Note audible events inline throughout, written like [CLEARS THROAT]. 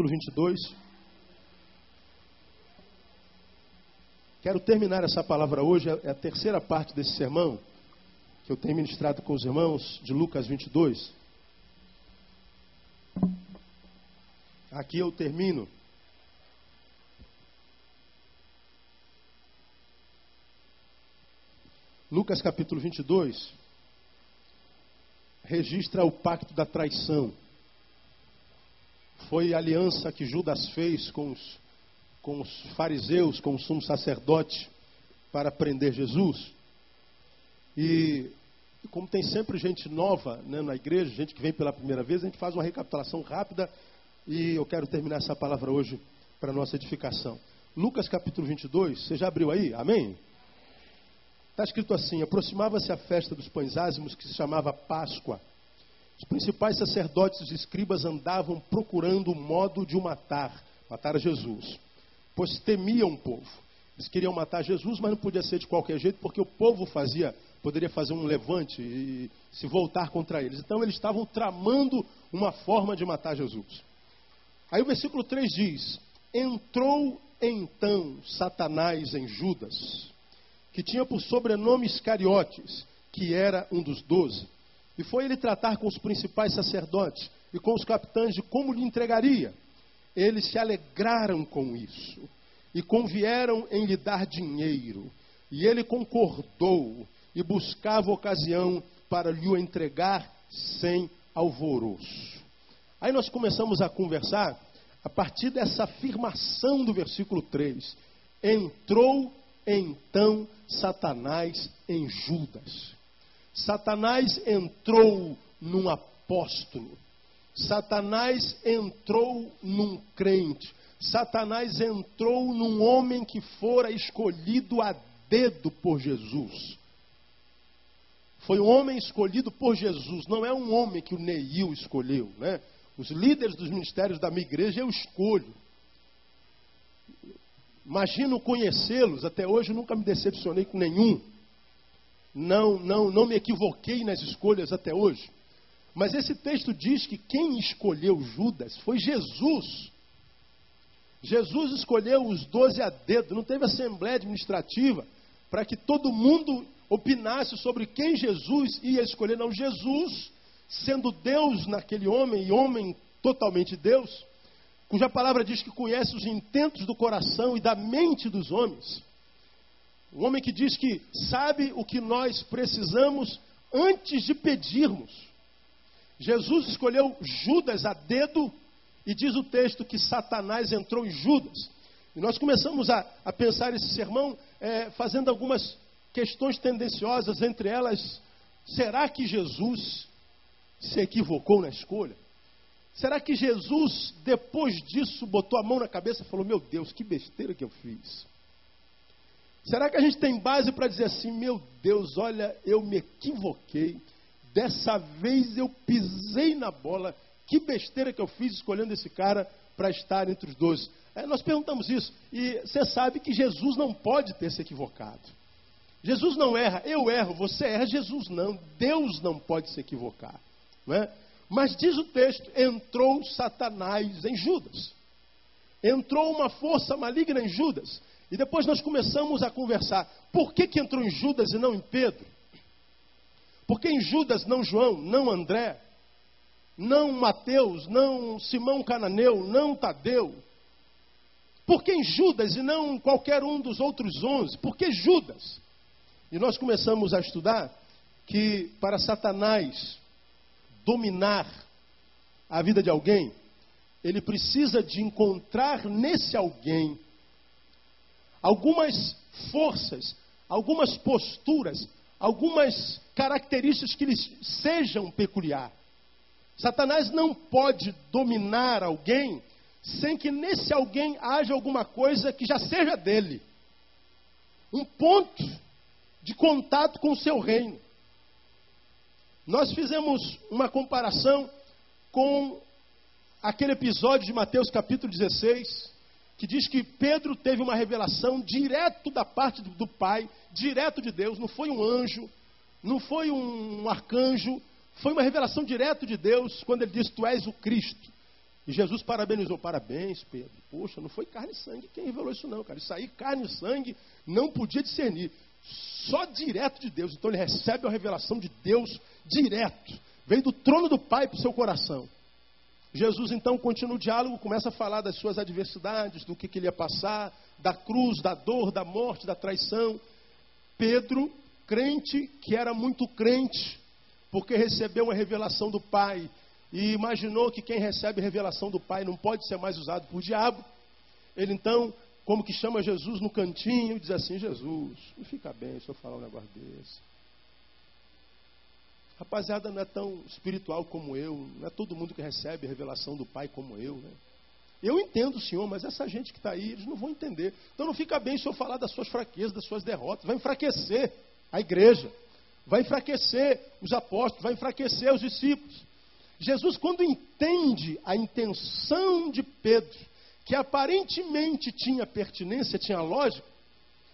capítulo 22. Quero terminar essa palavra hoje, é a terceira parte desse sermão que eu tenho ministrado com os irmãos de Lucas 22. Aqui eu termino. Lucas capítulo 22 registra o pacto da traição. Foi a aliança que Judas fez com os, com os fariseus, com o sumo sacerdote, para prender Jesus. E como tem sempre gente nova né, na igreja, gente que vem pela primeira vez, a gente faz uma recapitulação rápida e eu quero terminar essa palavra hoje para nossa edificação. Lucas capítulo 22, você já abriu aí? Amém? Está escrito assim: aproximava-se a festa dos pães ázimos, que se chamava Páscoa. Os principais sacerdotes e escribas andavam procurando o modo de o matar, matar Jesus, pois temiam o povo. Eles queriam matar Jesus, mas não podia ser de qualquer jeito, porque o povo fazia, poderia fazer um levante e se voltar contra eles. Então eles estavam tramando uma forma de matar Jesus. Aí o versículo 3 diz: Entrou então Satanás em Judas que tinha por sobrenome Iscariotes, que era um dos doze. E foi ele tratar com os principais sacerdotes e com os capitães de como lhe entregaria. Eles se alegraram com isso e convieram em lhe dar dinheiro. E ele concordou e buscava ocasião para lhe o entregar sem alvoroço. Aí nós começamos a conversar a partir dessa afirmação do versículo 3. Entrou então Satanás em Judas. Satanás entrou num apóstolo. Satanás entrou num crente. Satanás entrou num homem que fora escolhido a dedo por Jesus. Foi um homem escolhido por Jesus, não é um homem que o Neil escolheu, né? Os líderes dos ministérios da minha igreja eu escolho. Imagino conhecê-los, até hoje nunca me decepcionei com nenhum. Não, não, não me equivoquei nas escolhas até hoje. Mas esse texto diz que quem escolheu Judas foi Jesus. Jesus escolheu os doze a dedo, não teve assembleia administrativa para que todo mundo opinasse sobre quem Jesus ia escolher. Não, Jesus, sendo Deus naquele homem e homem totalmente Deus, cuja palavra diz que conhece os intentos do coração e da mente dos homens. Um homem que diz que sabe o que nós precisamos antes de pedirmos. Jesus escolheu Judas a dedo e diz o texto que Satanás entrou em Judas. E nós começamos a, a pensar esse sermão é, fazendo algumas questões tendenciosas, entre elas, será que Jesus se equivocou na escolha? Será que Jesus, depois disso, botou a mão na cabeça e falou: Meu Deus, que besteira que eu fiz? Será que a gente tem base para dizer assim: Meu Deus, olha, eu me equivoquei, dessa vez eu pisei na bola, que besteira que eu fiz escolhendo esse cara para estar entre os doze? É, nós perguntamos isso, e você sabe que Jesus não pode ter se equivocado. Jesus não erra, eu erro, você erra, Jesus não. Deus não pode se equivocar. Não é? Mas diz o texto: entrou Satanás em Judas. Entrou uma força maligna em Judas. E depois nós começamos a conversar. Por que, que entrou em Judas e não em Pedro? Por que em Judas, não João, não André, não Mateus, não Simão Cananeu, não Tadeu? Por que em Judas e não qualquer um dos outros onze? Por que Judas? E nós começamos a estudar que para Satanás dominar a vida de alguém, ele precisa de encontrar nesse alguém algumas forças, algumas posturas, algumas características que lhe sejam peculiar. Satanás não pode dominar alguém sem que nesse alguém haja alguma coisa que já seja dele. Um ponto de contato com o seu reino. Nós fizemos uma comparação com aquele episódio de Mateus capítulo 16, que diz que Pedro teve uma revelação direto da parte do, Pai, direto de Deus, não foi um anjo, não foi um arcanjo, foi uma revelação direto de Deus quando ele disse: Tu és o Cristo. E Jesus parabenizou, parabéns, Pedro. Poxa, não foi carne e sangue quem revelou isso não, cara. Isso aí, carne e sangue, não podia discernir. Só direto de Deus. Então ele recebe a revelação de Deus direto. Veio do trono do Pai para o seu coração. Jesus então continua o diálogo, começa a falar das suas adversidades, do que, que ele ia passar, da cruz, da dor, da morte, da traição. Pedro, crente que era muito crente, porque recebeu uma revelação do Pai e imaginou que quem recebe revelação do Pai não pode ser mais usado por diabo. Ele então, como que chama Jesus no cantinho e diz assim: Jesus, não fica bem se eu falar um negócio desse. Rapaziada, não é tão espiritual como eu, não é todo mundo que recebe a revelação do Pai como eu, né? Eu entendo o Senhor, mas essa gente que está aí, eles não vão entender. Então não fica bem se eu falar das suas fraquezas, das suas derrotas. Vai enfraquecer a igreja, vai enfraquecer os apóstolos, vai enfraquecer os discípulos. Jesus, quando entende a intenção de Pedro, que aparentemente tinha pertinência, tinha lógica,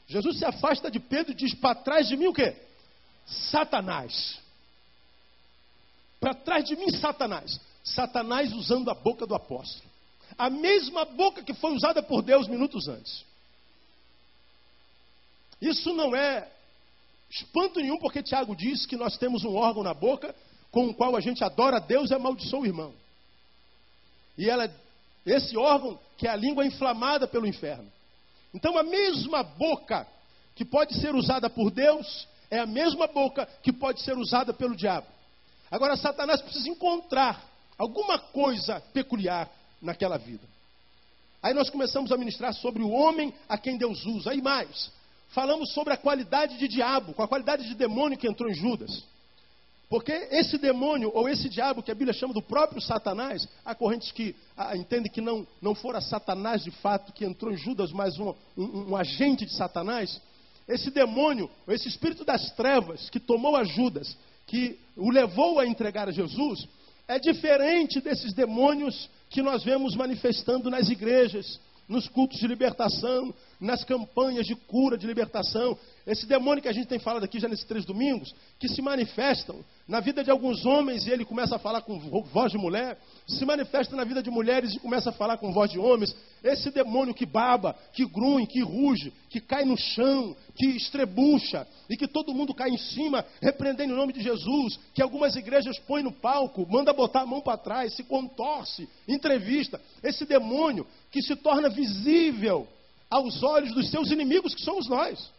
Jesus se afasta de Pedro e diz: Para trás de mim o quê? Satanás. Para trás de mim, Satanás. Satanás usando a boca do apóstolo. A mesma boca que foi usada por Deus minutos antes. Isso não é espanto nenhum, porque Tiago diz que nós temos um órgão na boca com o qual a gente adora a Deus e amaldiçoa o irmão. E ela, esse órgão que é a língua inflamada pelo inferno. Então a mesma boca que pode ser usada por Deus é a mesma boca que pode ser usada pelo diabo. Agora Satanás precisa encontrar alguma coisa peculiar naquela vida. Aí nós começamos a ministrar sobre o homem a quem Deus usa. Aí mais, falamos sobre a qualidade de diabo, com a qualidade de demônio que entrou em Judas. Porque esse demônio, ou esse diabo que a Bíblia chama do próprio Satanás, há correntes que entendem que não, não fora Satanás de fato que entrou em Judas, mas um, um, um agente de Satanás. Esse demônio, esse espírito das trevas que tomou a Judas, que o levou a entregar a Jesus, é diferente desses demônios que nós vemos manifestando nas igrejas, nos cultos de libertação, nas campanhas de cura, de libertação. Esse demônio que a gente tem falado aqui já nesses três domingos, que se manifestam na vida de alguns homens e ele começa a falar com voz de mulher, se manifesta na vida de mulheres e começa a falar com voz de homens. Esse demônio que baba, que grunhe, que ruge, que cai no chão, que estrebucha e que todo mundo cai em cima, repreendendo o nome de Jesus, que algumas igrejas põem no palco, manda botar a mão para trás, se contorce, entrevista. Esse demônio que se torna visível aos olhos dos seus inimigos, que somos nós.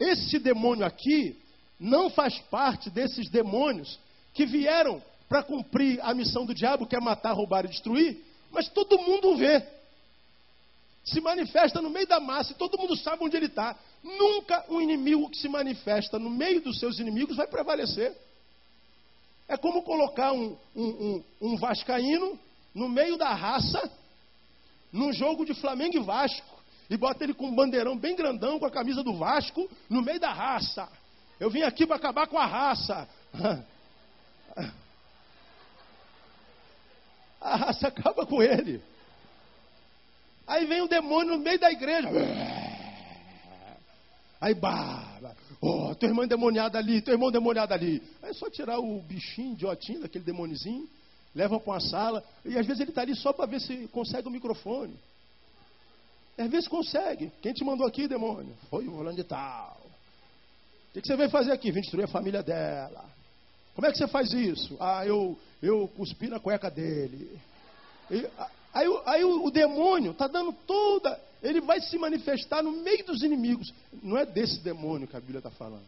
Esse demônio aqui não faz parte desses demônios que vieram para cumprir a missão do diabo, que é matar, roubar e destruir, mas todo mundo vê. Se manifesta no meio da massa e todo mundo sabe onde ele está. Nunca um inimigo que se manifesta no meio dos seus inimigos vai prevalecer. É como colocar um, um, um, um vascaíno no meio da raça num jogo de Flamengo e Vasco e bota ele com um bandeirão bem grandão com a camisa do Vasco no meio da raça. Eu vim aqui para acabar com a raça. A raça acaba com ele. Aí vem o demônio no meio da igreja. Aí baba. Oh, teu irmão endemoniado ali, teu irmão endemoniado ali. Aí é só tirar o bichinho idiotinho daquele demonizinho levam para uma sala, e às vezes ele está ali só para ver se consegue o microfone. Às vezes consegue. Quem te mandou aqui, demônio? Foi o volante de tal. Que, que você veio fazer aqui? Vim destruir a família dela. Como é que você faz isso? Ah, eu, eu cuspi na cueca dele. E, aí, aí o, o demônio está dando toda. Ele vai se manifestar no meio dos inimigos. Não é desse demônio que a Bíblia está falando.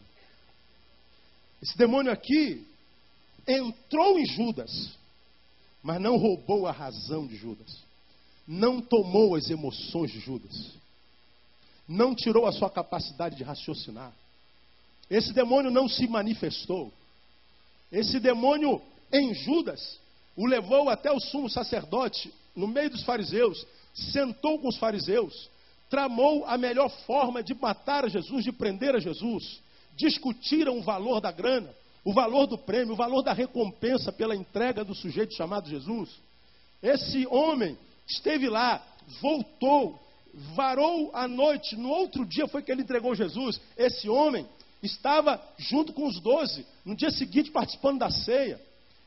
Esse demônio aqui entrou em Judas mas não roubou a razão de Judas, não tomou as emoções de Judas, não tirou a sua capacidade de raciocinar. Esse demônio não se manifestou. Esse demônio em Judas o levou até o sumo sacerdote, no meio dos fariseus, sentou com os fariseus, tramou a melhor forma de matar a Jesus, de prender a Jesus, discutiram o valor da grana, o valor do prêmio, o valor da recompensa pela entrega do sujeito chamado Jesus. Esse homem esteve lá, voltou, varou a noite, no outro dia foi que ele entregou Jesus. Esse homem estava junto com os doze, no dia seguinte participando da ceia.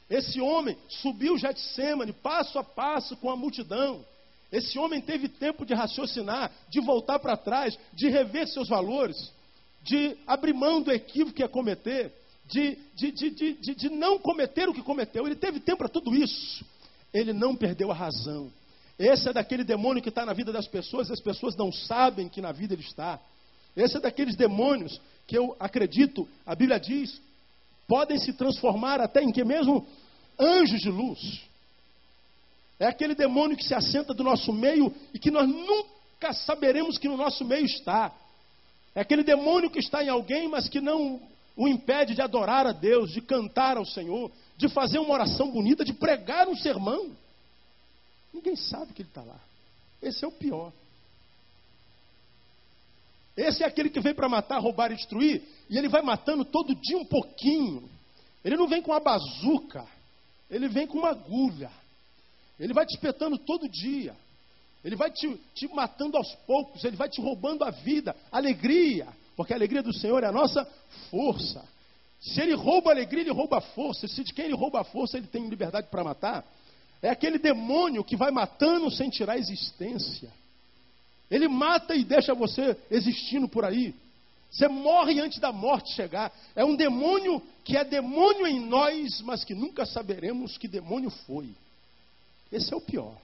Esse homem subiu Getsemane passo a passo com a multidão. Esse homem teve tempo de raciocinar, de voltar para trás, de rever seus valores, de abrir mão do equívoco que ia cometer, de, de, de, de, de não cometer o que cometeu. Ele teve tempo para tudo isso. Ele não perdeu a razão. Esse é daquele demônio que está na vida das pessoas e as pessoas não sabem que na vida ele está. Esse é daqueles demônios que eu acredito, a Bíblia diz, podem se transformar até em que mesmo anjos de luz. É aquele demônio que se assenta do nosso meio e que nós nunca saberemos que no nosso meio está. É aquele demônio que está em alguém, mas que não o impede de adorar a Deus, de cantar ao Senhor, de fazer uma oração bonita, de pregar um sermão. Ninguém sabe que ele está lá. Esse é o pior. Esse é aquele que vem para matar, roubar e destruir, e ele vai matando todo dia um pouquinho. Ele não vem com uma bazuca, ele vem com uma agulha. Ele vai te espetando todo dia. Ele vai te, te matando aos poucos, ele vai te roubando a vida, alegria, porque a alegria do Senhor é a nossa força. Se ele rouba a alegria, ele rouba a força. Se de quem ele rouba a força, ele tem liberdade para matar. É aquele demônio que vai matando sem tirar a existência. Ele mata e deixa você existindo por aí. Você morre antes da morte chegar. É um demônio que é demônio em nós, mas que nunca saberemos que demônio foi. Esse é o pior.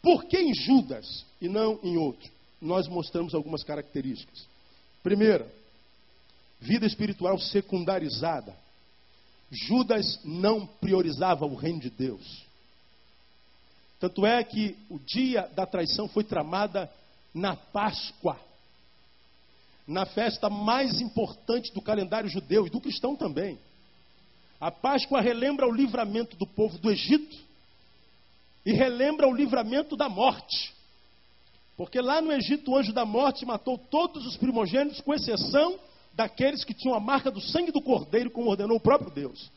Por que em Judas e não em outro? Nós mostramos algumas características. Primeira, vida espiritual secundarizada. Judas não priorizava o reino de Deus. Tanto é que o dia da traição foi tramada na Páscoa, na festa mais importante do calendário judeu e do cristão também. A Páscoa relembra o livramento do povo do Egito e relembra o livramento da morte. Porque lá no Egito o anjo da morte matou todos os primogênitos, com exceção daqueles que tinham a marca do sangue do cordeiro, como ordenou o próprio Deus.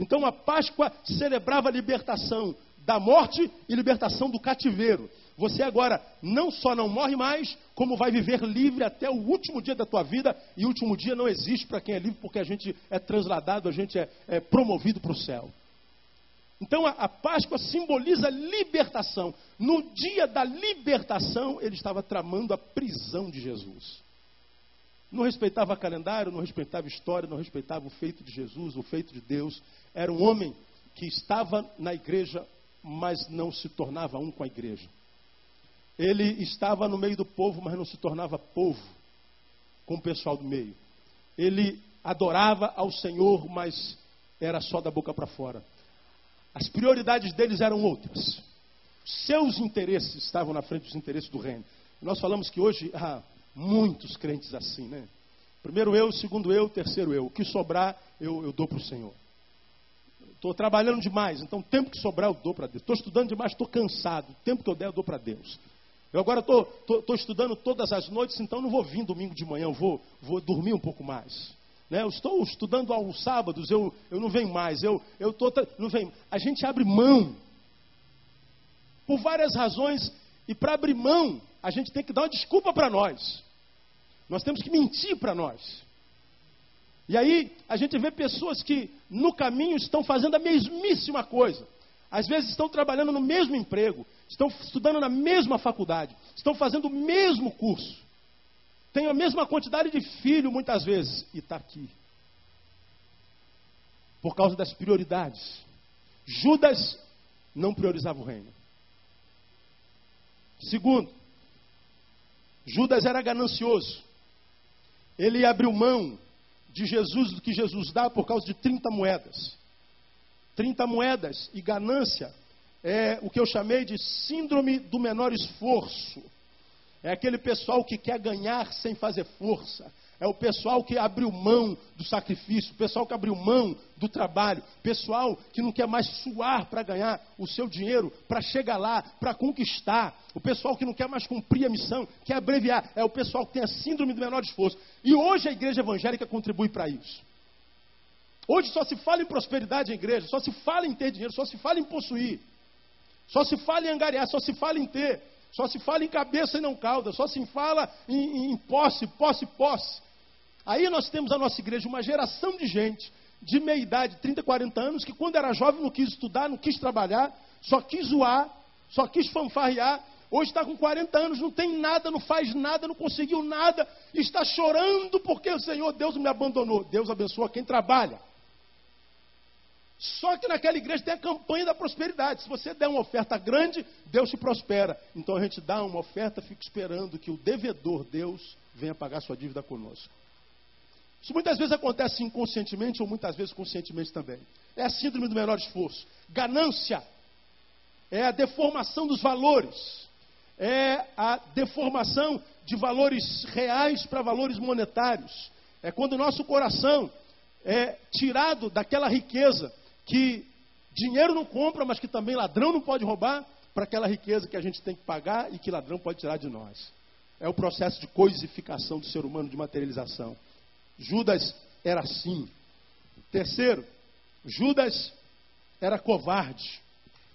Então a Páscoa celebrava a libertação da morte e libertação do cativeiro. Você agora não só não morre mais, como vai viver livre até o último dia da tua vida, e o último dia não existe para quem é livre, porque a gente é transladado, a gente é, é promovido para o céu. Então a, a Páscoa simboliza libertação. No dia da libertação, ele estava tramando a prisão de Jesus. Não respeitava calendário, não respeitava história, não respeitava o feito de Jesus, o feito de Deus. Era um homem que estava na igreja, mas não se tornava um com a igreja. Ele estava no meio do povo, mas não se tornava povo com o pessoal do meio. Ele adorava ao Senhor, mas era só da boca para fora. As prioridades deles eram outras. Seus interesses estavam na frente dos interesses do reino. Nós falamos que hoje ah, Muitos crentes assim, né? Primeiro eu, segundo eu, terceiro eu. O que sobrar, eu, eu dou para o Senhor. Estou trabalhando demais, então o tempo que sobrar eu dou para Deus. Estou estudando demais, estou cansado. O tempo que eu der eu dou para Deus. Eu agora estou estudando todas as noites, então não vou vir domingo de manhã, eu vou, vou dormir um pouco mais. Né? Eu estou estudando aos sábados, eu, eu não venho mais, eu, eu tô, não venho. A gente abre mão por várias razões, e para abrir mão, a gente tem que dar uma desculpa para nós. Nós temos que mentir para nós. E aí a gente vê pessoas que no caminho estão fazendo a mesmíssima coisa. Às vezes estão trabalhando no mesmo emprego, estão estudando na mesma faculdade, estão fazendo o mesmo curso, têm a mesma quantidade de filho muitas vezes e está aqui. Por causa das prioridades. Judas não priorizava o reino. Segundo, Judas era ganancioso. Ele abriu mão de Jesus do que Jesus dá por causa de 30 moedas. 30 moedas e ganância é o que eu chamei de síndrome do menor esforço. É aquele pessoal que quer ganhar sem fazer força. É o pessoal que abriu mão do sacrifício, o pessoal que abriu mão do trabalho, pessoal que não quer mais suar para ganhar o seu dinheiro, para chegar lá, para conquistar, o pessoal que não quer mais cumprir a missão, quer abreviar, é o pessoal que tem a síndrome do menor esforço. E hoje a igreja evangélica contribui para isso. Hoje só se fala em prosperidade em igreja, só se fala em ter dinheiro, só se fala em possuir, só se fala em angariar, só se fala em ter, só se fala em cabeça e não cauda, só se fala em, em posse, posse, posse. Aí nós temos a nossa igreja, uma geração de gente de meia idade, 30, 40 anos, que quando era jovem não quis estudar, não quis trabalhar, só quis zoar, só quis fanfarrear. Hoje está com 40 anos, não tem nada, não faz nada, não conseguiu nada, está chorando porque o Senhor Deus me abandonou. Deus abençoa quem trabalha. Só que naquela igreja tem a campanha da prosperidade. Se você der uma oferta grande, Deus te prospera. Então a gente dá uma oferta, fica esperando que o devedor, Deus, venha pagar sua dívida conosco. Isso muitas vezes acontece inconscientemente ou muitas vezes conscientemente também. É a síndrome do menor esforço. Ganância é a deformação dos valores. É a deformação de valores reais para valores monetários. É quando o nosso coração é tirado daquela riqueza que dinheiro não compra, mas que também ladrão não pode roubar, para aquela riqueza que a gente tem que pagar e que ladrão pode tirar de nós. É o processo de coisificação do ser humano, de materialização. Judas era assim. Terceiro, Judas era covarde,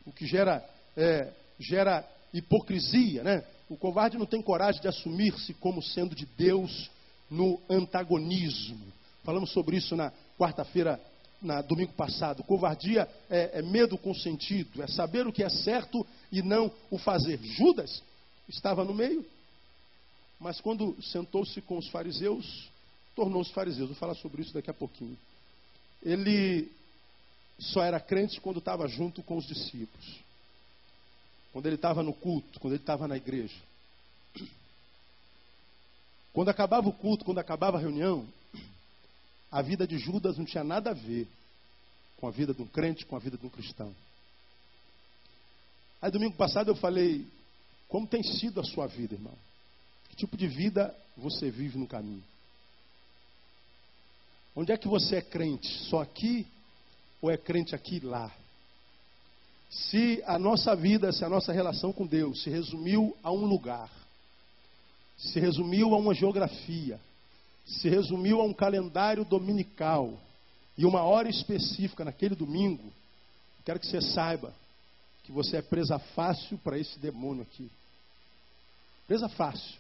o que gera, é, gera hipocrisia, né? O covarde não tem coragem de assumir-se como sendo de Deus no antagonismo. Falamos sobre isso na quarta-feira na domingo passado. Covardia é, é medo com sentido, é saber o que é certo e não o fazer. Judas estava no meio, mas quando sentou-se com os fariseus, tornou-se fariseu. Vou falar sobre isso daqui a pouquinho. Ele só era crente quando estava junto com os discípulos. Quando ele estava no culto, quando ele estava na igreja. Quando acabava o culto, quando acabava a reunião, a vida de Judas não tinha nada a ver com a vida de um crente, com a vida de um cristão. Aí domingo passado eu falei, como tem sido a sua vida, irmão? Que tipo de vida você vive no caminho? Onde é que você é crente? Só aqui ou é crente aqui e lá? Se a nossa vida, se a nossa relação com Deus se resumiu a um lugar, se resumiu a uma geografia, se resumiu a um calendário dominical e uma hora específica naquele domingo, quero que você saiba que você é presa fácil para esse demônio aqui. Presa fácil.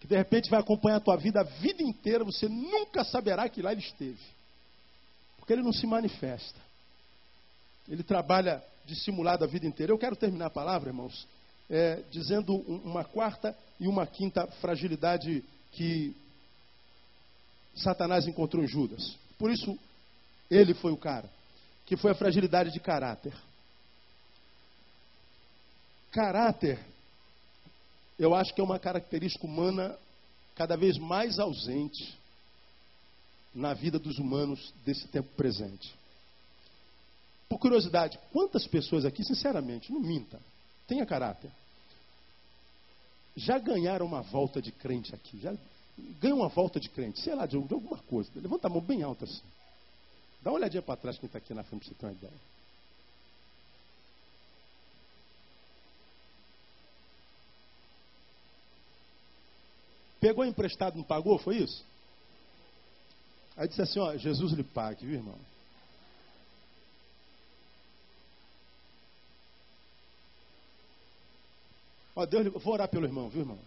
Que de repente vai acompanhar a tua vida a vida inteira, você nunca saberá que lá ele esteve. Porque ele não se manifesta. Ele trabalha dissimulado a vida inteira. Eu quero terminar a palavra, irmãos, é, dizendo uma quarta e uma quinta fragilidade que Satanás encontrou em Judas. Por isso, ele foi o cara, que foi a fragilidade de caráter. Caráter, eu acho que é uma característica humana cada vez mais ausente na vida dos humanos desse tempo presente. Por curiosidade, quantas pessoas aqui, sinceramente, não minta, tenha caráter, já ganharam uma volta de crente aqui? Já ganha uma volta de crente, sei lá, de, de alguma coisa. Levanta a mão bem alta assim. Dá uma olhadinha para trás quem está aqui na frente para você ter uma ideia. Pegou emprestado, não pagou, foi isso? Aí disse assim, ó, Jesus lhe pague, viu irmão? Ó, Deus, eu vou orar pelo irmão, viu irmão?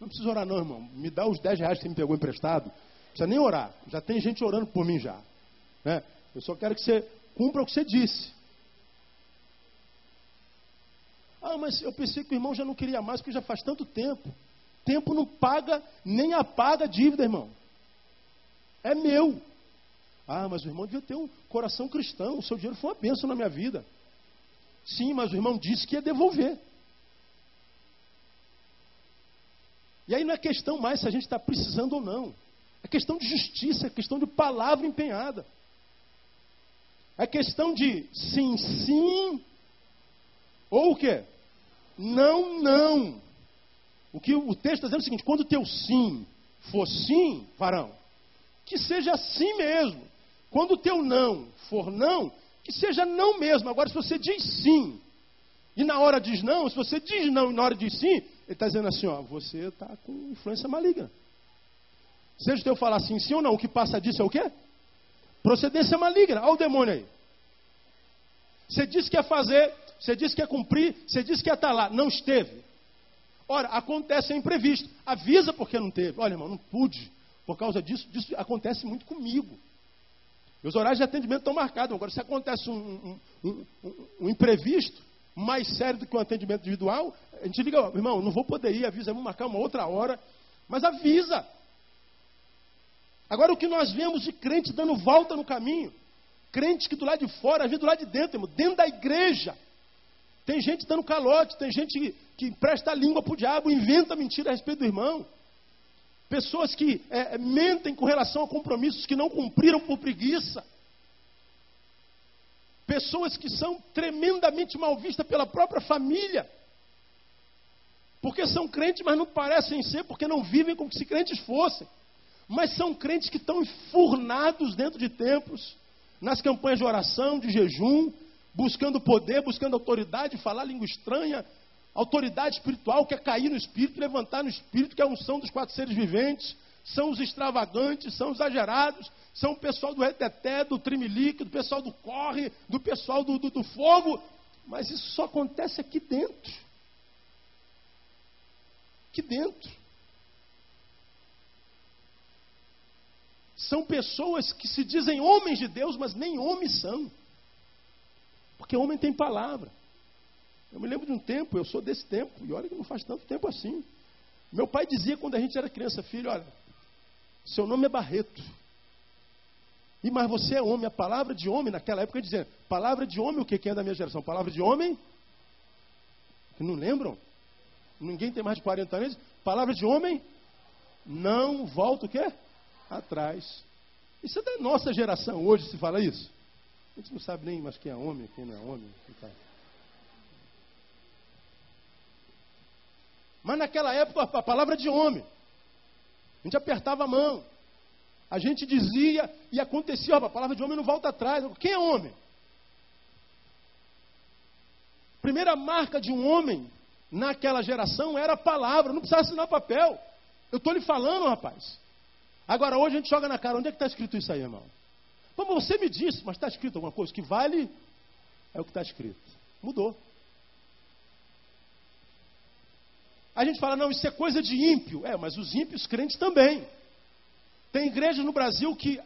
Não precisa orar não, irmão. Me dá os 10 reais que você me pegou emprestado. Não precisa nem orar. Já tem gente orando por mim já. Né? Eu só quero que você cumpra o que você disse. Ah, mas eu pensei que o irmão já não queria mais, porque já faz tanto tempo. Tempo não paga, nem apaga a dívida, irmão. É meu. Ah, mas o irmão devia ter um coração cristão. O seu dinheiro foi uma bênção na minha vida. Sim, mas o irmão disse que ia devolver. E aí não é questão mais se a gente está precisando ou não. É questão de justiça, é questão de palavra empenhada. É questão de sim, sim, ou o quê? Não, não. O que o texto está dizendo é o seguinte: quando o teu sim for sim, varão, que seja sim mesmo. Quando o teu não for não, que seja não mesmo. Agora, se você diz sim, e na hora diz não, se você diz não e na hora diz sim, ele está dizendo assim, ó, você está com influência maligna. Seja o teu falar assim, sim ou não, o que passa disso é o quê? Procedência maligna. Olha o demônio aí. Você disse que ia fazer, você disse que ia cumprir, você disse que ia estar lá. Não esteve. Ora, acontece é imprevisto. Avisa porque não teve. Olha, irmão, não pude. Por causa disso, disso acontece muito comigo. Meus horários de atendimento estão marcados. Agora, se acontece um, um, um, um, imprevisto mais sério do que um atendimento individual, a gente liga, irmão, não vou poder ir, avisa, vamos marcar uma outra hora. Mas avisa. Agora, o que nós vemos de crente dando volta no caminho, crente que do lado de fora, vezes do lado de dentro, irmão, dentro da igreja, tem gente dando calote, tem gente que, empresta a língua para o diabo, inventa mentira a respeito do irmão. Pessoas que é, mentem com relação a compromissos que não cumpriram por preguiça. Pessoas que são tremendamente mal vistas pela própria família. Porque são crentes, mas não parecem ser, porque não vivem como se crentes fossem. Mas são crentes que estão enfurnados dentro de templos, nas campanhas de oração, de jejum, buscando poder, buscando autoridade, falar língua estranha, autoridade espiritual, que é cair no espírito, levantar no espírito, que é a unção dos quatro seres viventes, são os extravagantes, são os exagerados, são o pessoal do reteté, do trimelique, do pessoal do corre, do pessoal do, do, do fogo, mas isso só acontece aqui dentro. Aqui dentro. São pessoas que se dizem homens de Deus, mas nem homens são. Porque homem tem palavra. Eu me lembro de um tempo, eu sou desse tempo, e olha que não faz tanto tempo assim. Meu pai dizia quando a gente era criança, filho, olha, seu nome é Barreto. E mas você é homem, a palavra de homem naquela época dizia, palavra de homem, o que, que é da minha geração? Palavra de homem? Não lembram? Ninguém tem mais de 40 anos. Palavra de homem? Não volta o quê? Atrás. Isso é da nossa geração hoje se fala isso. A gente não sabe nem mais quem é homem, quem não é homem. Mas naquela época a palavra de homem. A gente apertava a mão. A gente dizia e acontecia, a palavra de homem não volta atrás. Quem é homem? Primeira marca de um homem naquela geração era a palavra, não precisava assinar papel. Eu estou lhe falando, rapaz. Agora, hoje a gente joga na cara, onde é que está escrito isso aí, irmão? Como você me disse, mas está escrito alguma coisa que vale? É o que está escrito. Mudou. A gente fala, não, isso é coisa de ímpio. É, mas os ímpios crentes também. Tem igrejas no Brasil que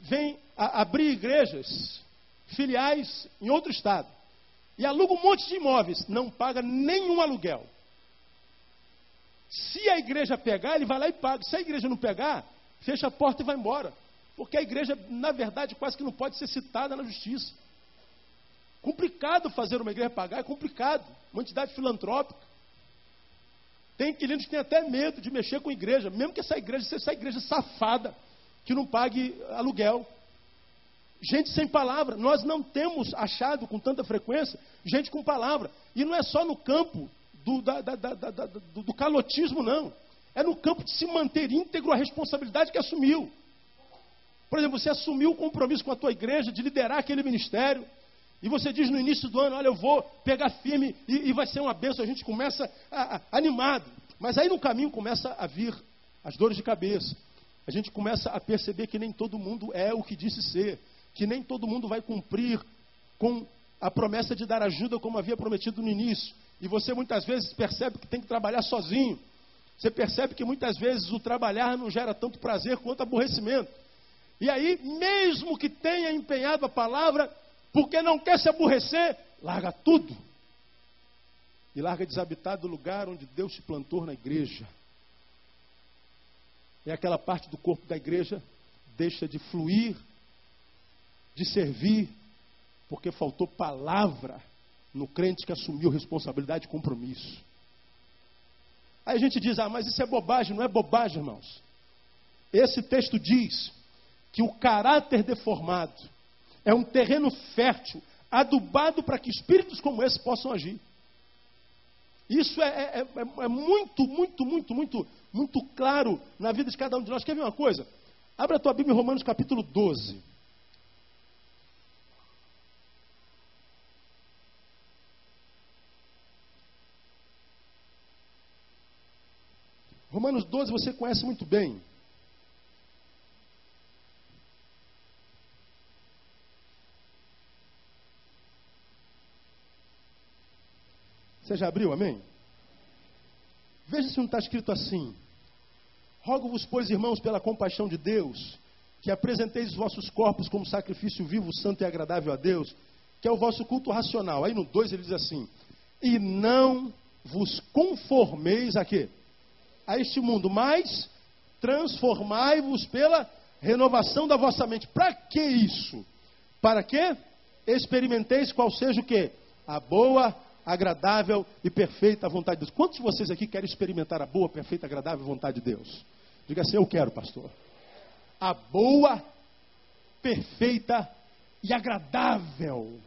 vêm abrir igrejas filiais em outro estado. E aluga um monte de imóveis, não paga nenhum aluguel. Se a igreja pegar, ele vai lá e paga. Se a igreja não pegar, fecha a porta e vai embora. Porque a igreja, na verdade, quase que não pode ser citada na justiça. Complicado fazer uma igreja pagar, é complicado. Uma entidade filantrópica. Tem inquilinos que têm até medo de mexer com a igreja, mesmo que essa igreja seja essa igreja safada, que não pague aluguel. Gente sem palavra. Nós não temos achado com tanta frequência gente com palavra. E não é só no campo do, da, da, da, do, do calotismo, não. É no campo de se manter íntegro a responsabilidade que assumiu. Por exemplo, você assumiu o compromisso com a tua igreja de liderar aquele ministério. E você diz no início do ano, olha, eu vou pegar firme e, e vai ser uma benção. A gente começa a, a, animado. Mas aí no caminho começa a vir as dores de cabeça. A gente começa a perceber que nem todo mundo é o que disse ser. Que nem todo mundo vai cumprir com a promessa de dar ajuda como havia prometido no início. E você muitas vezes percebe que tem que trabalhar sozinho. Você percebe que muitas vezes o trabalhar não gera tanto prazer quanto aborrecimento. E aí, mesmo que tenha empenhado a palavra, porque não quer se aborrecer, larga tudo. E larga desabitado o lugar onde Deus te plantou na igreja. E aquela parte do corpo da igreja deixa de fluir, de servir, porque faltou palavra no crente que assumiu responsabilidade e compromisso. Aí a gente diz, ah, mas isso é bobagem, não é bobagem, irmãos. Esse texto diz que o caráter deformado é um terreno fértil, adubado para que espíritos como esse possam agir. Isso é, é, é, é, muito, muito, muito, muito, muito claro na vida de cada um de nós. Quer ver uma coisa? Abra a tua Bíblia em Romanos capítulo 12. Romanos 12 você conhece muito bem. Você já abriu, amém? Veja se não está escrito assim. Rogo-vos, pois, irmãos, pela compaixão de Deus, que apresenteis os vossos corpos como sacrifício vivo, santo e agradável a Deus, que é o vosso culto racional. Aí no 2 ele diz assim: E não vos conformeis a quê? A este mundo, mas transformai-vos pela renovação da vossa mente. Para que isso? Para que experimenteis qual seja o quê? A boa, agradável e perfeita vontade de Deus. Quantos de vocês aqui querem experimentar a boa, perfeita, agradável vontade de Deus? Diga assim: Eu quero, pastor. A boa, perfeita e agradável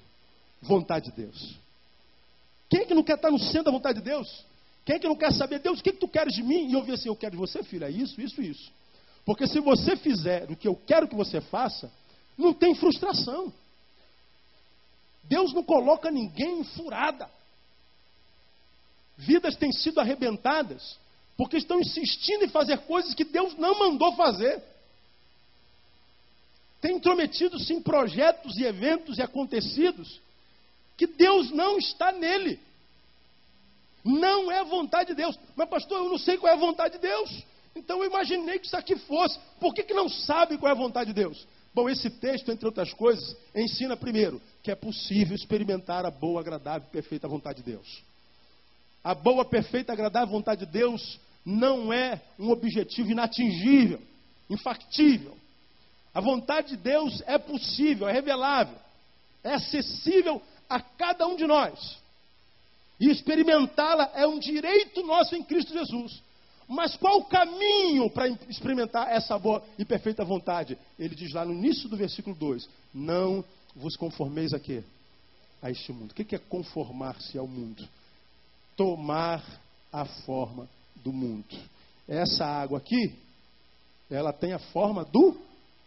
vontade de Deus. Quem é que não quer estar no centro da vontade de Deus? Quem é que não quer saber, Deus, o que, que tu queres de mim? E ouvir assim, eu quero de você, filho, é isso, isso, isso. Porque se você fizer o que eu quero que você faça, não tem frustração. Deus não coloca ninguém em furada. Vidas têm sido arrebentadas porque estão insistindo em fazer coisas que Deus não mandou fazer. Tem intrometido-se em projetos e eventos e acontecidos que Deus não está nele. Não é vontade de Deus. Mas, pastor, eu não sei qual é a vontade de Deus. Então eu imaginei que isso aqui fosse. Por que, que não sabe qual é a vontade de Deus? Bom, esse texto, entre outras coisas, ensina primeiro que é possível experimentar a boa, agradável e perfeita vontade de Deus. A boa, perfeita, agradável vontade de Deus não é um objetivo inatingível, infactível. A vontade de Deus é possível, é revelável, é acessível a cada um de nós. E experimentá-la é um direito nosso em Cristo Jesus. Mas qual o caminho para experimentar essa boa e perfeita vontade? Ele diz lá no início do versículo 2: Não vos conformeis a quê? A este mundo. O que é conformar-se ao mundo? Tomar a forma do mundo. Essa água aqui, ela tem a forma do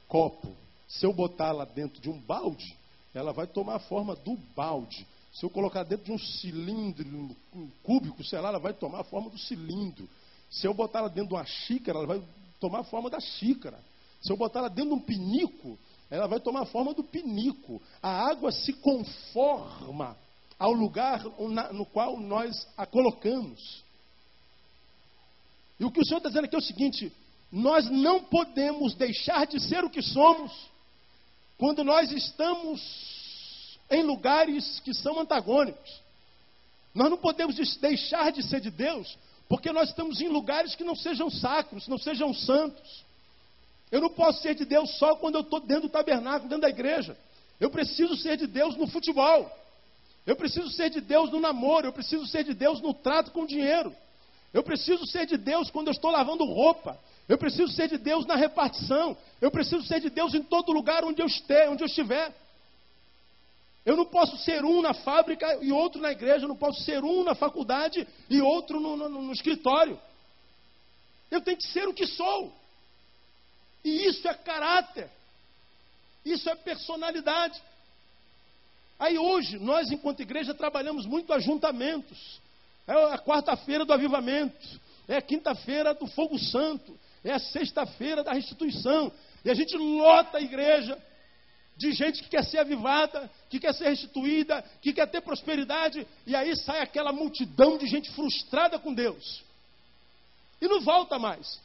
copo. Se eu botar ela dentro de um balde, ela vai tomar a forma do balde. Se eu colocar dentro de um cilindro, um cúbico, sei lá, ela vai tomar a forma do cilindro. Se eu botar ela dentro de uma xícara, ela vai tomar a forma da xícara. Se eu botar ela dentro de um pinico, ela vai tomar a forma do pinico. A água se conforma ao lugar no qual nós a colocamos. E o que o Senhor está dizendo aqui é o seguinte: nós não podemos deixar de ser o que somos quando nós estamos em lugares que são antagônicos. Nós não podemos deixar de ser de Deus porque nós estamos em lugares que não sejam sacros, não sejam santos. Eu não posso ser de Deus só quando eu estou dentro do tabernáculo, dentro da igreja. Eu preciso ser de Deus no futebol. Eu preciso ser de Deus no namoro. Eu preciso ser de Deus no trato com dinheiro. Eu preciso ser de Deus quando eu estou lavando roupa. Eu preciso ser de Deus na repartição. Eu preciso ser de Deus em todo lugar onde eu estiver. Onde eu estiver. Eu não posso ser um na fábrica e outro na igreja. Eu não posso ser um na faculdade e outro no, no, no escritório. Eu tenho que ser o que sou. E isso é caráter. Isso é personalidade. Aí hoje, nós, enquanto igreja, trabalhamos muito ajuntamentos. É a quarta-feira do avivamento. É a quinta-feira do fogo santo. É a sexta-feira da restituição. E a gente lota a igreja de gente que quer ser avivada, que quer ser restituída, que quer ter prosperidade. E aí sai aquela multidão de gente frustrada com Deus. E não volta mais.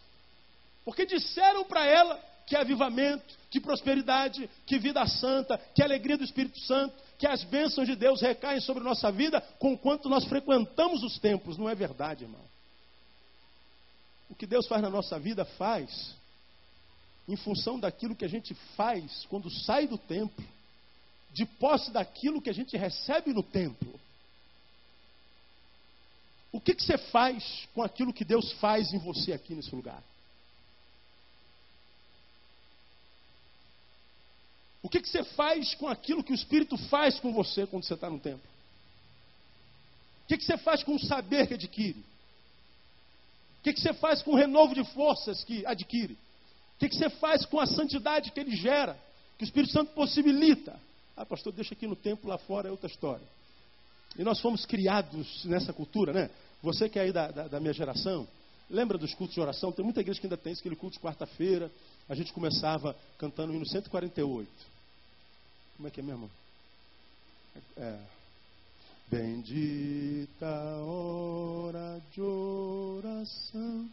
Porque disseram para ela que avivamento, que prosperidade, que vida santa, que alegria do Espírito Santo, que as bênçãos de Deus recaem sobre nossa vida com quanto nós frequentamos os templos. Não é verdade, irmão. O que Deus faz na nossa vida, faz em função daquilo que a gente faz quando sai do templo, de posse daquilo que a gente recebe no templo. O que, que você faz com aquilo que Deus faz em você aqui nesse lugar? O que, que você faz com aquilo que o Espírito faz com você quando você está no templo? O que, que você faz com o saber que adquire? O que, que você faz com o renovo de forças que adquire? O que, que você faz com a santidade que ele gera, que o Espírito Santo possibilita? Ah, pastor, deixa aqui no templo, lá fora é outra história. E nós fomos criados nessa cultura, né? Você que é aí da, da, da minha geração, lembra dos cultos de oração? Tem muita igreja que ainda tem aquele culto de quarta-feira. A gente começava cantando o hino 148. Como é que é mesmo? É. Bendita hora de oração,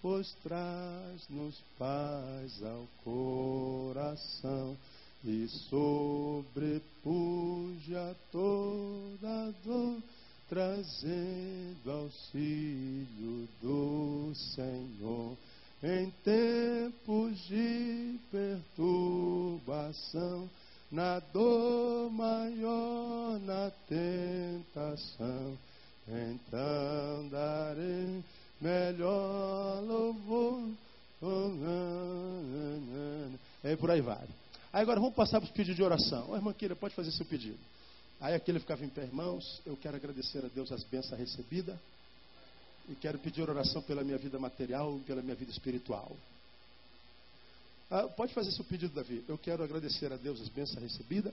pois traz-nos paz ao coração e sobrepuja toda dor, trazendo auxílio do Senhor. Em tempos de perturbação, na dor maior, na tentação, então darei melhor louvor. E por aí vai. Aí agora vamos passar para os pedidos de oração. Ô, irmã Kira, pode fazer seu pedido. Aí aquele ficava em pé, irmãos, eu quero agradecer a Deus as bênçãos recebidas. E quero pedir oração pela minha vida material e pela minha vida espiritual. Ah, pode fazer seu pedido, Davi. Eu quero agradecer a Deus as bênçãos recebidas.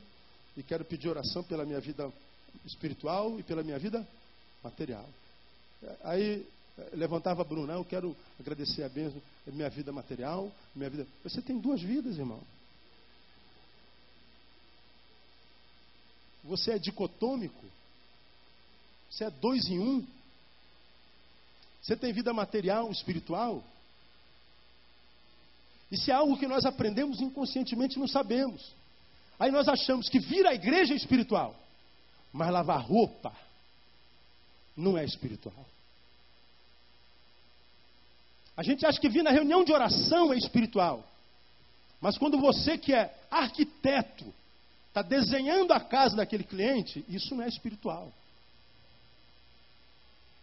E quero pedir oração pela minha vida espiritual e pela minha vida material. Aí levantava Bruno, eu quero agradecer a bênção minha vida material, minha vida. Você tem duas vidas, irmão. Você é dicotômico. Você é dois em um. Você tem vida material, espiritual. Isso é algo que nós aprendemos inconscientemente não sabemos. Aí nós achamos que vir à igreja é espiritual, mas lavar roupa não é espiritual. A gente acha que vir na reunião de oração é espiritual. Mas quando você que é arquiteto está desenhando a casa daquele cliente, isso não é espiritual.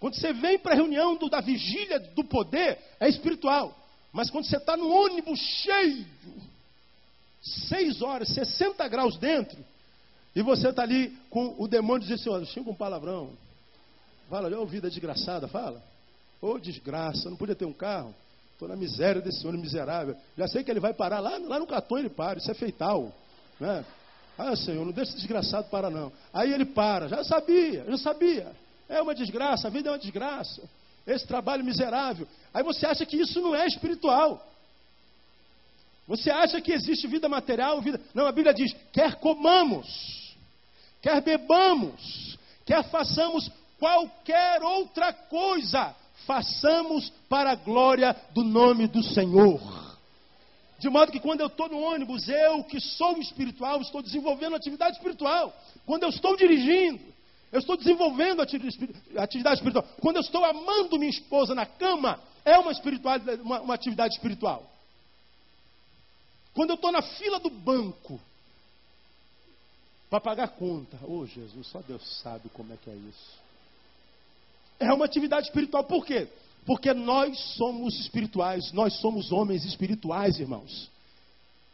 Quando você vem para a reunião do, da vigília do poder, é espiritual. Mas quando você está no ônibus cheio, seis horas, 60 graus dentro, e você está ali com o demônio dizendo assim, olha, xinga um palavrão. Fala, olha vida desgraçada, fala. Ô oh, desgraça, não podia ter um carro. Estou na miséria desse homem miserável. Já sei que ele vai parar lá, lá no Catão, ele para, isso é feital. Né? Ah, Senhor, não deixa esse desgraçado parar, não. Aí ele para, já sabia, já sabia. É uma desgraça, a vida é uma desgraça. Esse trabalho miserável. Aí você acha que isso não é espiritual. Você acha que existe vida material, vida. Não, a Bíblia diz: quer comamos, quer bebamos, quer façamos qualquer outra coisa, façamos para a glória do nome do Senhor. De modo que quando eu estou no ônibus, eu que sou espiritual, estou desenvolvendo atividade espiritual. Quando eu estou dirigindo, eu estou desenvolvendo atividade espiritual. Quando eu estou amando minha esposa na cama, é uma, uma, uma atividade espiritual. Quando eu estou na fila do banco para pagar conta, oh Jesus, só Deus sabe como é que é isso. É uma atividade espiritual. Por quê? Porque nós somos espirituais, nós somos homens espirituais, irmãos.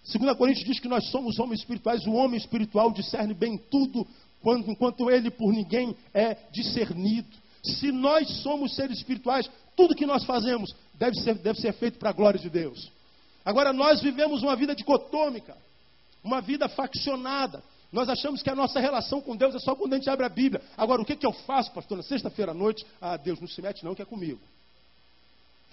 2 Coríntios diz que nós somos homens espirituais, o homem espiritual discerne bem tudo, quando, enquanto ele por ninguém é discernido. Se nós somos seres espirituais, tudo que nós fazemos deve ser, deve ser feito para a glória de Deus. Agora, nós vivemos uma vida dicotômica, uma vida faccionada. Nós achamos que a nossa relação com Deus é só quando a gente abre a Bíblia. Agora, o que, que eu faço, pastor, na sexta-feira à noite? Ah, Deus, não se mete não, que é comigo.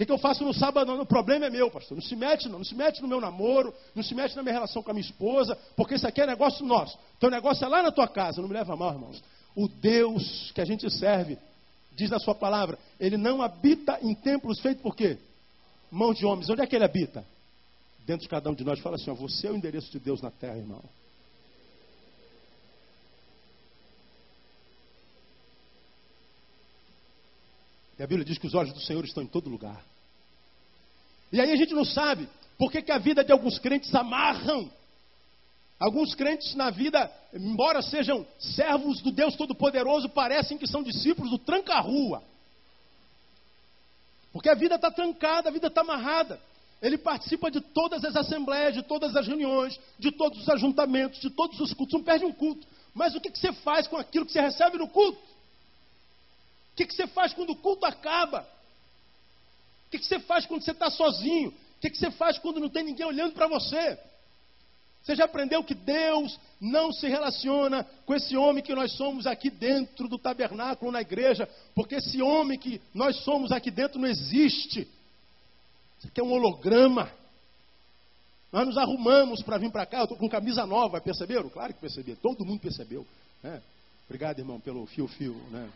O que, eu faço no sábado? Não, o problema é meu, pastor. Não se mete, não. Não se mete no meu namoro, não se mete na minha relação com a minha esposa, porque isso aqui é negócio nosso. Teu negócio é lá na tua casa. Não me leva mal, irmãos. O Deus que a gente serve, diz na sua palavra, ele não habita em templos feitos por quê? Mão de homens. Onde é que ele habita? Dentro de cada um de nós. Fala assim: ó, você é o endereço de Deus na terra, irmão. E a Bíblia diz que os olhos do Senhor estão em todo lugar. E aí a gente não sabe por que, que a vida de alguns crentes amarram. Alguns crentes na vida, embora sejam servos do Deus Todo-Poderoso, parecem que são discípulos do tranca-rua. Porque a vida está trancada, a vida está amarrada. Ele participa de todas as assembleias, de todas as reuniões, de todos os ajuntamentos, de todos os cultos. Não perde um culto. Mas o que, que você faz com aquilo que você recebe no culto? O que, que você faz quando o culto acaba? O que, você faz quando você está sozinho? O que, você faz quando não tem ninguém olhando para você? Você já aprendeu que Deus não se relaciona com esse homem que nós somos aqui dentro do tabernáculo, na igreja, porque esse homem que nós somos aqui dentro não existe. Isso aqui é um holograma. Nós nos arrumamos para vir para cá, eu estou com camisa nova, perceberam? Claro que perceberam, todo mundo percebeu. Né? Obrigado, irmão, pelo fio-fio. Né?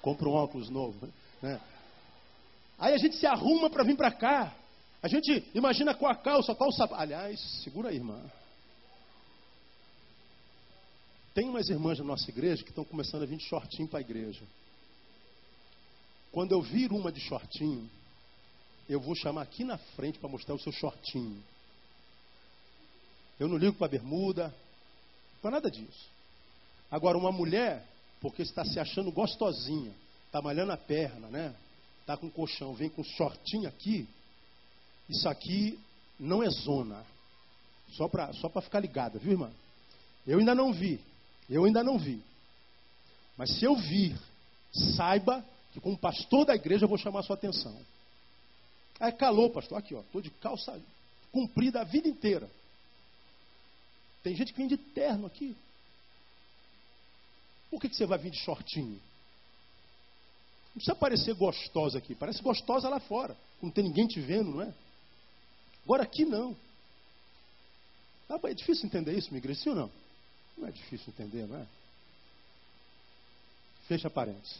compra um óculos novo. Né? Aí a gente se arruma para vir para cá. A gente imagina qual a calça, o sapato. Aliás, segura aí, irmã. Tem umas irmãs da nossa igreja que estão começando a vir de shortinho para a igreja. Quando eu vir uma de shortinho, eu vou chamar aqui na frente para mostrar o seu shortinho. Eu não ligo para bermuda, para nada disso. Agora, uma mulher, porque está se achando gostosinha, está malhando a perna, né? Está com colchão, vem com shortinho aqui, isso aqui não é zona. Só para só ficar ligada, viu, irmã? Eu ainda não vi. Eu ainda não vi. Mas se eu vir, saiba que como pastor da igreja eu vou chamar a sua atenção. É calor, pastor. Aqui, ó. Estou de calça comprida a vida inteira. Tem gente que vem de terno aqui. Por que, que você vai vir de shortinho? Não precisa parecer gostosa aqui. Parece gostosa lá fora. Não tem ninguém te vendo, não é? Agora aqui não. É difícil entender isso, minha ou não? Não é difícil entender, não é? Fecha parênteses.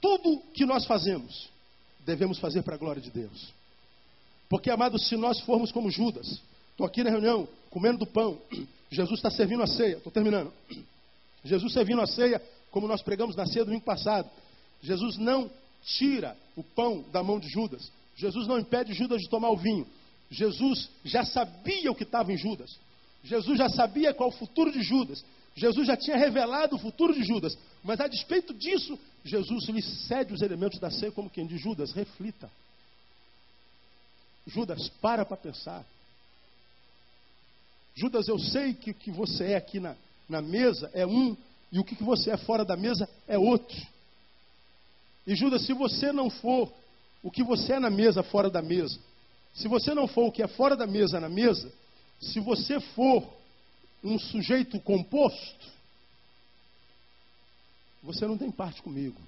Tudo que nós fazemos, devemos fazer para a glória de Deus. Porque, amados, se nós formos como Judas, estou aqui na reunião, comendo do pão, [CLEARS THROAT] Jesus está servindo a ceia, estou terminando. [CLEARS THROAT] Jesus servindo a ceia, como nós pregamos na ceia domingo passado. Jesus não tira o pão da mão de Judas. Jesus não impede Judas de tomar o vinho. Jesus já sabia o que estava em Judas. Jesus já sabia qual o futuro de Judas. Jesus já tinha revelado o futuro de Judas. Mas a despeito disso, Jesus lhe cede os elementos da ceia como quem diz, Judas, reflita. Judas, para para pensar. Judas, eu sei que o que você é aqui na, na mesa é um, e o que, você é fora da mesa é outro. E Judas, se você não for o que você é na mesa, fora da mesa, se você não for o que é fora da mesa, na mesa, se você for um sujeito composto, você não tem parte comigo.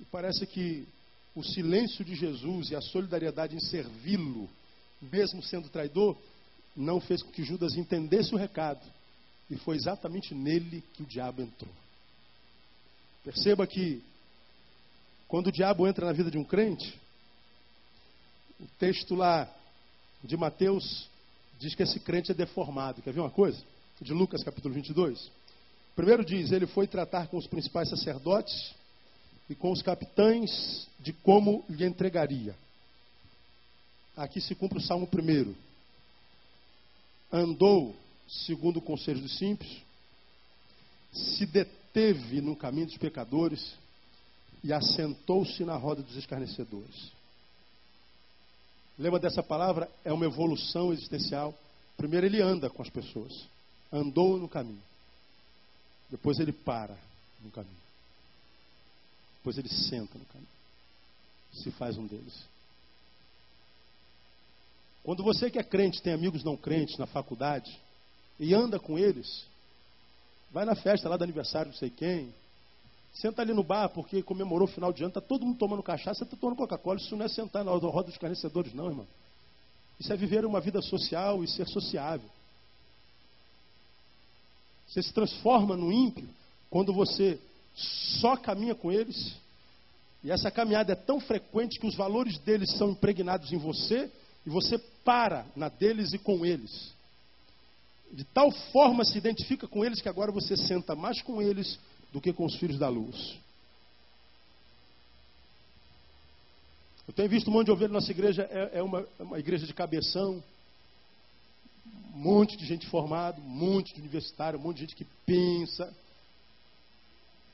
E parece que o silêncio de Jesus e a solidariedade em servi-lo, mesmo sendo traidor, não fez com que Judas entendesse o recado. E foi exatamente nele que o diabo entrou. Perceba que quando o diabo entra na vida de um crente, o texto lá de Mateus diz que esse crente é deformado. Quer ver uma coisa? De Lucas capítulo 22. Primeiro diz: ele foi tratar com os principais sacerdotes e com os capitães de como lhe entregaria. Aqui se cumpre o salmo primeiro. Andou segundo o conselho dos simples, se deteve no caminho dos pecadores e assentou-se na roda dos escarnecedores. Lembra dessa palavra? É uma evolução existencial. Primeiro ele anda com as pessoas. Andou no caminho. Depois ele para no caminho. Depois ele senta no caminho. Se faz um deles. Quando você que é crente tem amigos não crentes na faculdade e anda com eles, vai na festa lá do aniversário não sei quem, Senta ali no bar porque comemorou o final de ano, está todo mundo tomando cachaça, está tomando Coca-Cola. Isso não é sentar na roda dos carnecedores, não, irmão. Isso é viver uma vida social e ser sociável. Você se transforma no ímpio quando você só caminha com eles. E essa caminhada é tão frequente que os valores deles são impregnados em você e você para na deles e com eles. De tal forma se identifica com eles que agora você senta mais com eles do que com os filhos da luz. Eu tenho visto um monte de ovelha nossa igreja, é, é uma, é uma igreja de cabeção, um monte de gente formada, um monte de universitário, um monte de gente que pensa.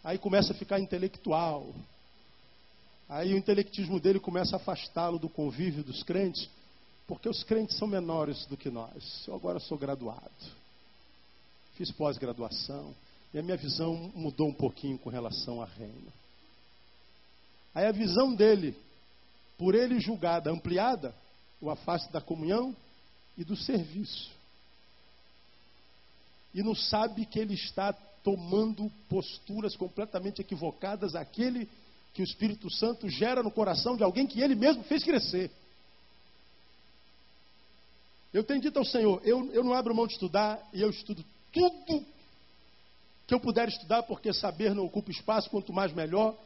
Aí começa a ficar intelectual. Aí o intelectismo dele começa a afastá-lo do convívio dos crentes, porque os crentes são menores do que nós. Eu agora sou graduado, fiz pós-graduação, e a minha visão mudou um pouquinho com relação a reino. Aí a visão dele, por ele julgada, ampliada, o afasta da comunhão e do serviço. E não sabe que ele está tomando posturas completamente equivocadas àquele que o Espírito Santo gera no coração de alguém que ele mesmo fez crescer. Eu tenho dito ao Senhor, eu, eu não abro mão de estudar e eu estudo tudo que eu puder estudar, porque saber não ocupa espaço, quanto mais melhor.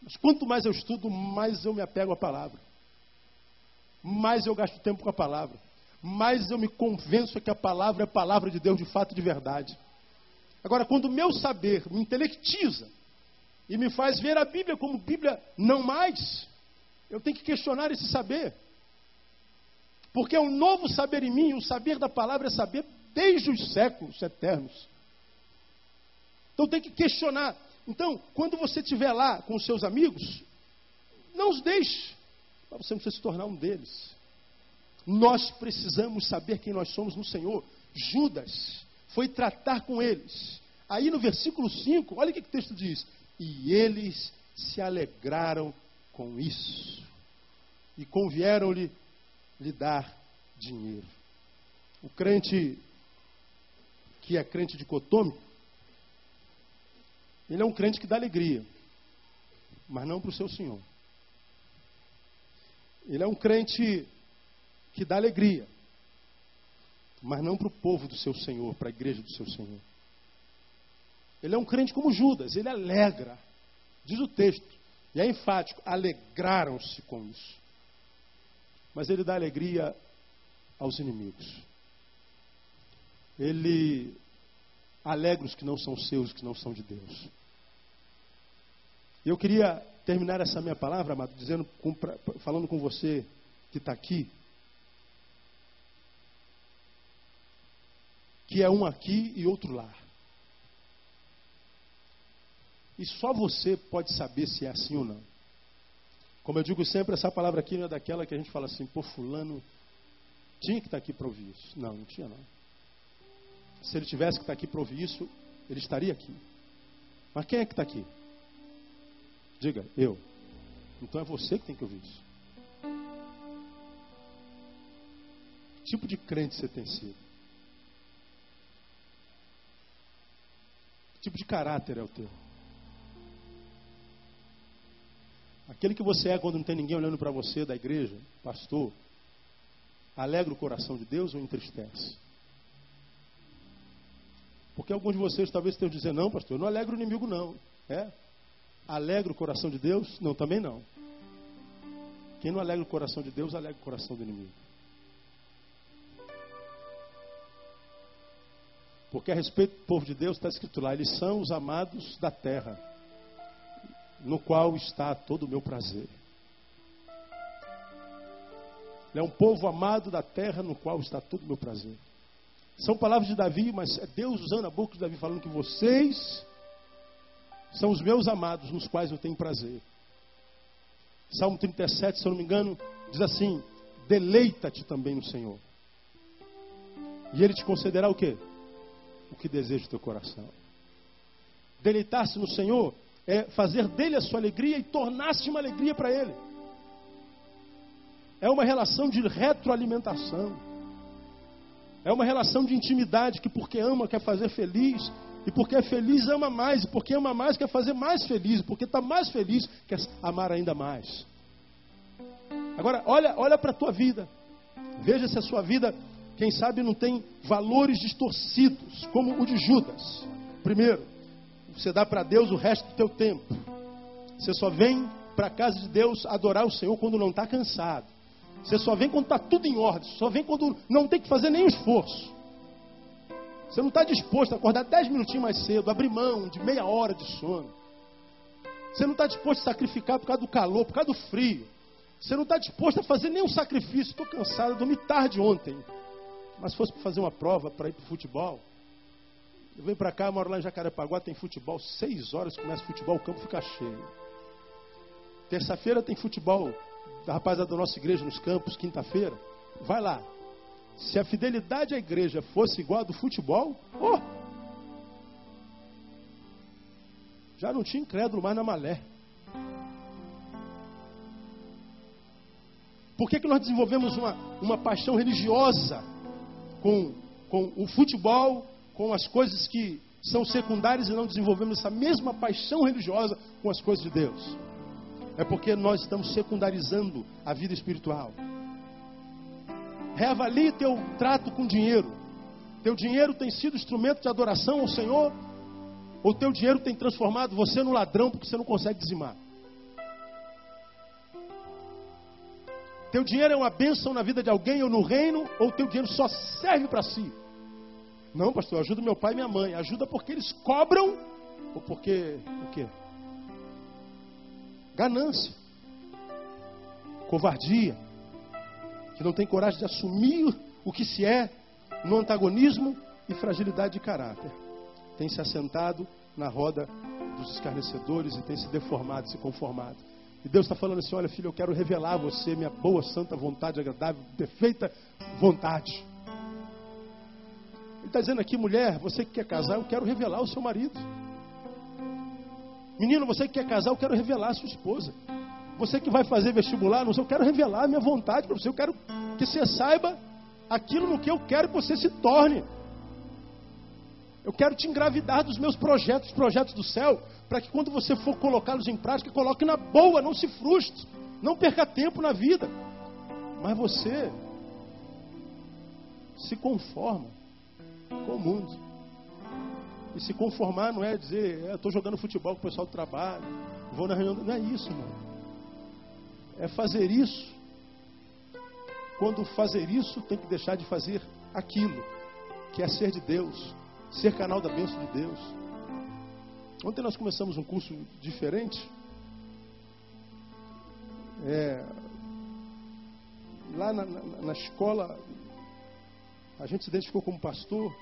Mas quanto mais eu estudo, mais eu me apego à palavra. Mais eu gasto tempo com a palavra. Mais eu me convenço que a palavra é a palavra de Deus de fato e de verdade. Agora, quando o meu saber me intelectiza e me faz ver a Bíblia como Bíblia não mais, eu tenho que questionar esse saber. Porque é um novo saber em mim, o saber da palavra é saber desde os séculos eternos. Então tem que questionar. Então, quando você estiver lá com os seus amigos, não os deixe, para você não se tornar um deles. Nós precisamos saber quem nós somos no Senhor. Judas foi tratar com eles. Aí no versículo 5, olha o que o texto diz: E eles se alegraram com isso, e convieram-lhe lhe dar dinheiro. O crente que é crente dicotômico, ele é um crente que dá alegria, mas não para o seu Senhor. Ele é um crente que dá alegria, mas não para o povo do seu Senhor, para a igreja do seu Senhor. Ele é um crente como Judas, ele alegra, diz o texto, e é enfático: alegraram-se com isso. Mas ele dá alegria aos inimigos. Ele alegra os que não são seus, que não são de Deus. Eu queria terminar essa minha palavra, amado, dizendo, falando com você que está aqui, que é um aqui e outro lá. E só você pode saber se é assim ou não. Como eu digo sempre, essa palavra aqui não é daquela que a gente fala assim, pô, fulano tinha que estar aqui para ouvir isso. Não, não tinha não. Se ele tivesse que estar aqui para ouvir isso, ele estaria aqui. Mas quem é que está aqui? Diga, eu. Então é você que tem que ouvir isso. Que tipo de crente você tem sido? Que tipo de caráter é o teu? Aquele que você é quando não tem ninguém olhando para você da igreja, pastor, alegra o coração de Deus ou entristece? Porque alguns de vocês talvez estejam dizendo, não, pastor, eu não alegro o inimigo, não. É? Alegra o coração de Deus? Não, também não. Quem não alegra o coração de Deus, alegra o coração do inimigo. Porque a respeito do povo de Deus está escrito lá, eles são os amados da terra no qual está todo o meu prazer. Ele é um povo amado da terra no qual está todo o meu prazer. São palavras de Davi, mas é Deus usando a boca de Davi falando que vocês são os meus amados nos quais eu tenho prazer. Salmo 37, se eu não me engano, diz assim: Deleita-te também no Senhor. E Ele te concederá o quê? O que deseja o teu coração. Deleitar-se no Senhor é fazer dele a sua alegria e tornar-se uma alegria para ele. É uma relação de retroalimentação. É uma relação de intimidade que porque ama quer fazer feliz, e porque é feliz ama mais, e porque ama mais quer fazer mais feliz, porque está mais feliz quer amar ainda mais. Agora, olha, olha para a tua vida. Veja se a sua vida, quem sabe, não tem valores distorcidos, como o de Judas. Primeiro, você dá para Deus o resto do teu tempo. Você só vem para a casa de Deus adorar o Senhor quando não está cansado. Você só vem quando está tudo em ordem. Só vem quando não tem que fazer nenhum esforço. Você não está disposto a acordar dez minutinhos mais cedo, abrir mão de meia hora de sono. Você não está disposto a sacrificar por causa do calor, por causa do frio. Você não está disposto a fazer nenhum sacrifício. Estou cansado, dormi tarde ontem. Mas se fosse para fazer uma prova, para ir para o futebol, eu venho para cá, moro lá em Jacarepaguá, tem futebol, seis horas começa o futebol, o campo fica cheio. Terça-feira tem futebol da rapaziada da nossa igreja nos campos, quinta-feira. Vai lá. Se a fidelidade à igreja fosse igual a do futebol, oh, já não tinha incrédulo mais na malé. Por que, que nós desenvolvemos uma, uma paixão religiosa com, com o futebol com as coisas que são secundárias e não desenvolvemos essa mesma paixão religiosa com as coisas de Deus. É porque nós estamos secundarizando a vida espiritual. Reavalie teu trato com dinheiro. Teu dinheiro tem sido instrumento de adoração ao Senhor Ou teu dinheiro tem transformado você no ladrão porque você não consegue dizimar? Teu dinheiro é uma bênção na vida de alguém ou no reino, ou teu dinheiro só serve para si? Não, pastor, ajuda meu pai e minha mãe. Ajuda porque eles cobram ou porque o quê? Ganância, covardia, que não tem coragem de assumir o que se é no antagonismo e fragilidade de caráter. Tem se assentado na roda dos escarnecedores e tem se deformado, se conformado. E Deus está falando assim: olha, filho, eu quero revelar a você minha boa, santa vontade, agradável, perfeita vontade. Está dizendo aqui, mulher, você que quer casar, eu quero revelar o seu marido. Menino, você que quer casar, eu quero revelar a sua esposa. Você que vai fazer vestibular, não sei, eu quero revelar a minha vontade para você. Eu quero que você saiba aquilo no que eu quero que você se torne. Eu quero te engravidar dos meus projetos, projetos do céu, para que quando você for colocá-los em prática, coloque na boa, não se frustre, não perca tempo na vida. Mas você se conforma com o mundo. E se conformar não é dizer, é, estou jogando futebol com o pessoal do trabalho, vou na reunião. Não é isso, não. É fazer isso. Quando fazer isso, tem que deixar de fazer aquilo, que é ser de Deus ser canal da bênção de Deus. Ontem nós começamos um curso diferente. É, lá na, na, na, escola, a gente se identificou como pastor.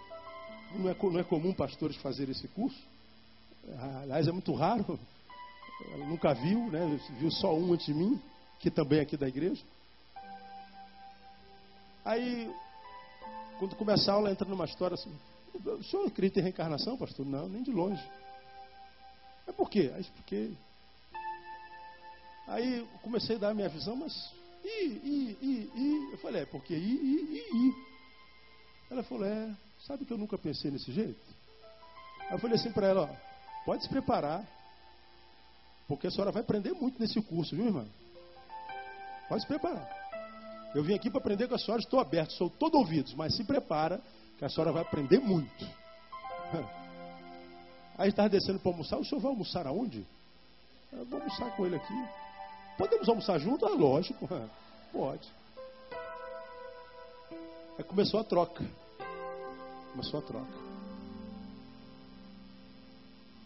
Não é, não é comum pastores fazer esse curso. Aliás, é muito raro. Eu nunca viu, né? Viu só um antes de mim, que também é aqui da igreja. Aí, quando começa a aula, entra numa história assim. O senhor acredita em reencarnação, pastor? Não, nem de longe. É por quê? Aí expliquei. Aí comecei a dar a minha visão, mas e, e, e, e. Eu falei, é porque e, e, e, e. Ela falou, é, sabe que eu nunca pensei nesse jeito? Aí eu falei assim para ela, ó, pode se preparar, porque a senhora vai aprender muito nesse curso, viu, irmã? Pode se preparar. Eu vim aqui para aprender com a senhora, estou aberto, sou todo ouvidos, mas se prepara, que a senhora vai aprender muito. [LAUGHS] Aí estava descendo para almoçar, o senhor vai almoçar aonde? Eu vou almoçar com ele aqui. Podemos almoçar junto? Ah, lógico. [LAUGHS] Pode. Aí começou a troca. Começou a troca.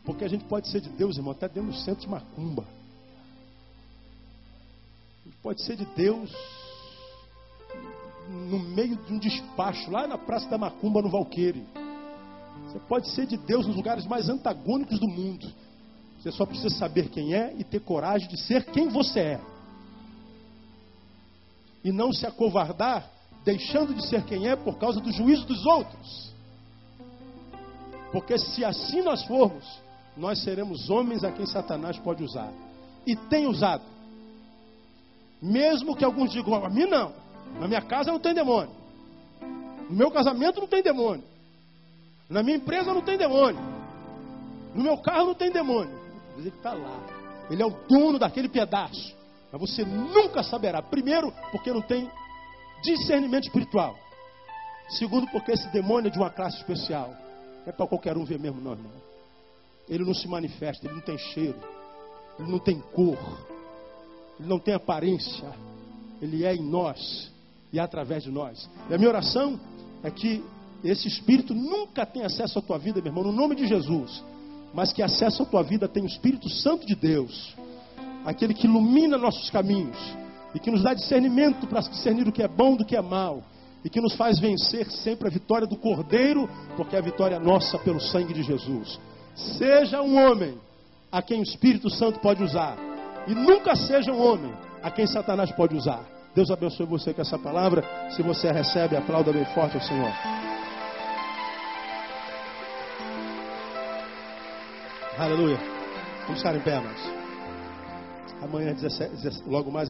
Porque a gente pode ser de Deus, irmão, até dentro do centro de macumba. A gente pode ser de Deus no meio de um despacho, lá na Praça da Macumba, no Valqueire. Você pode ser de Deus nos lugares mais antagônicos do mundo. Você só precisa saber quem é e ter coragem de ser quem você é. E não se acovardar, deixando de ser quem é por causa do juízo dos outros. Porque se assim nós formos, nós seremos homens a quem Satanás pode usar. E tem usado. Mesmo que alguns digam, a mim não. Na minha casa não tem demônio. No meu casamento não tem demônio. Na minha empresa não tem demônio. No meu carro não tem demônio. Ele está lá. Ele é o dono daquele pedaço. Mas você nunca saberá. Primeiro, porque não tem discernimento espiritual. Segundo, porque esse demônio é de uma classe especial. Não é para qualquer um ver mesmo, não, irmão. Ele não se manifesta, ele não tem cheiro, ele não tem cor, ele não tem aparência. Ele é em nós e através de nós. E a minha oração é que esse Espírito nunca tenha acesso à tua vida, meu irmão, no nome de Jesus, mas que acesso à tua vida tenha o Espírito Santo de Deus, aquele que ilumina nossos caminhos e que nos dá discernimento para discernir o que é bom do que é mal e que nos faz vencer sempre a vitória do Cordeiro, porque a vitória é nossa pelo sangue de Jesus. Seja um homem a quem o Espírito Santo pode usar e nunca seja um homem a quem Satanás pode usar. Deus abençoe você com essa palavra. Se você a recebe, aplauda bem forte ao Senhor. Aleluia. Vamos ficar em pé, mas. Amanhã, 17, logo mais.